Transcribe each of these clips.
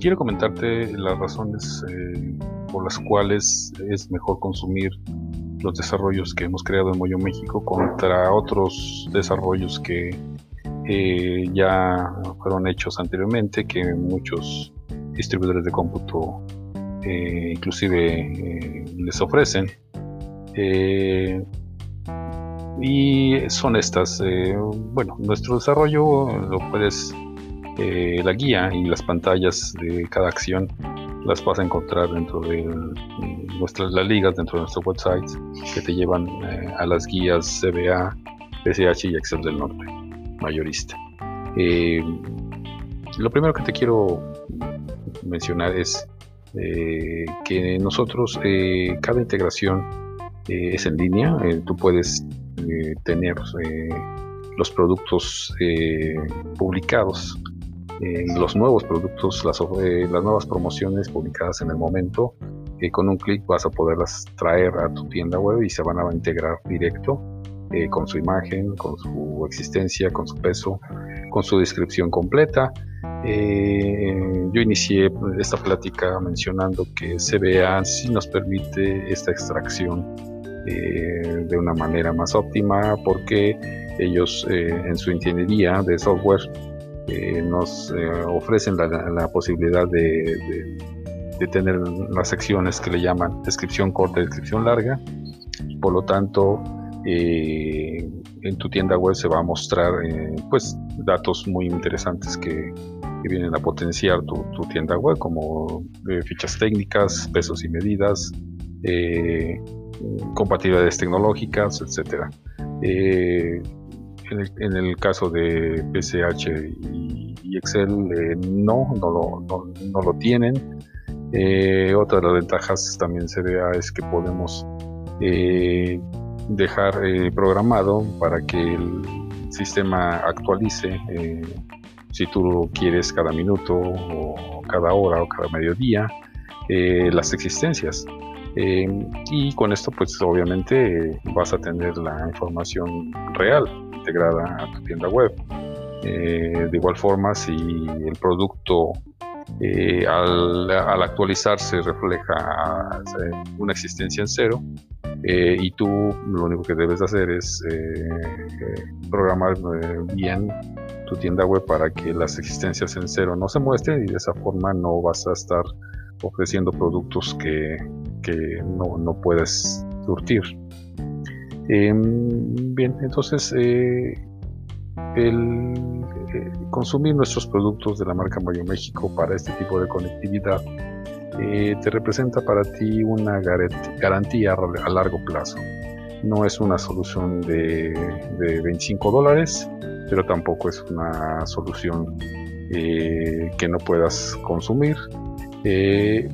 quiero comentarte las razones eh, por las cuales es mejor consumir los desarrollos que hemos creado en Moyo México contra otros desarrollos que eh, ya fueron hechos anteriormente, que muchos distribuidores de cómputo eh, inclusive les ofrecen. y son estas, bueno, nuestro desarrollo lo puedes eh, la guía y las pantallas de cada acción las vas a encontrar dentro de nuestras las ligas dentro de nuestro website que te llevan eh, a las guías CBA, PSH y Excel del Norte, mayorista. Eh, lo primero que te quiero mencionar es que nosotros cada integración es en línea, tú puedes tener los productos publicados los nuevos productos, las, eh, las, nuevas promociones publicadas en el momento. Eh, con un clic vas a poderlas traer a tu tienda web y se van a integrar directo eh, con su imagen, con su existencia, con su peso, con su descripción completa. yo inicié esta plática mencionando que CBA sí nos permite esta extracción de una manera más óptima porque ellos en su ingeniería de software nos eh, ofrecen la, posibilidad de, tener las secciones que le llaman descripción corta y descripción larga. Por lo tanto, eh, en tu tienda web se va a mostrar eh, pues datos muy interesantes que, vienen a potenciar tu, tienda web, como fichas técnicas, pesos y medidas, compatibilidades tecnológicas, etcétera en el, caso de PCH y, Excel eh, no, no lo, no, lo tienen. Eh, otra de las ventajas también se vea es que podemos eh, dejar programado para que el sistema actualice si tú lo quieres cada minuto o cada hora o cada mediodía las existencias. y con esto pues obviamente vas a tener la información real integrada a tu tienda web. Eh, de igual forma, si el producto eh, al, actualizarse refleja eh, una existencia en cero, y tú lo único que debes hacer es programar bien tu tienda web para que las existencias en cero no se muestren y de esa forma no vas a estar ofreciendo productos que, que no, no puedes surtir. Em, bien, entonces el eh, consumir nuestros productos de la marca Mayo México para este tipo de conectividad eh, te representa para ti una garantía a largo plazo. No es una solución de, 25 dólares, pero tampoco es una solución que no puedas consumir,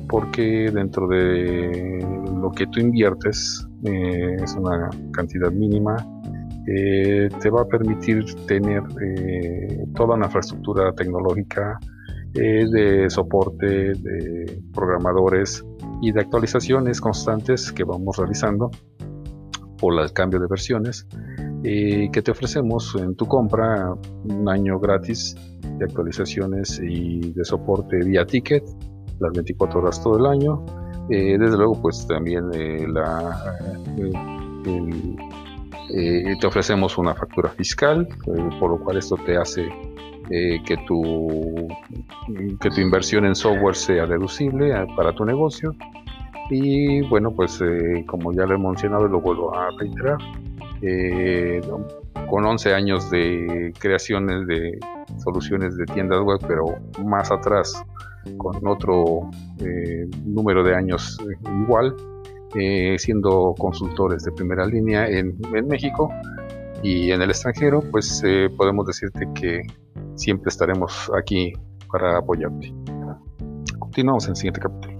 porque dentro de lo que tú inviertes eh, es una cantidad mínima, eh, te va a permitir tener eh, toda una infraestructura tecnológica de soporte, de programadores y de actualizaciones constantes que vamos realizando por el cambio de versiones que te ofrecemos en tu compra un año gratis de actualizaciones y de soporte vía ticket las 24 horas todo el año. Eh, desde luego, pues también eh, la, eh, te ofrecemos una factura fiscal, por lo cual esto te hace que, tu, que tu inversión en software sea deducible para tu negocio. Y bueno, pues como ya lo he mencionado y lo vuelvo a reiterar, con 11 años de creaciones de soluciones de tiendas web, pero más atrás con otro eh, número de años eh, igual, eh, siendo consultores de primera línea en, México y en el extranjero, pues podemos decirte que siempre estaremos aquí para apoyarte. Continuamos en el siguiente capítulo.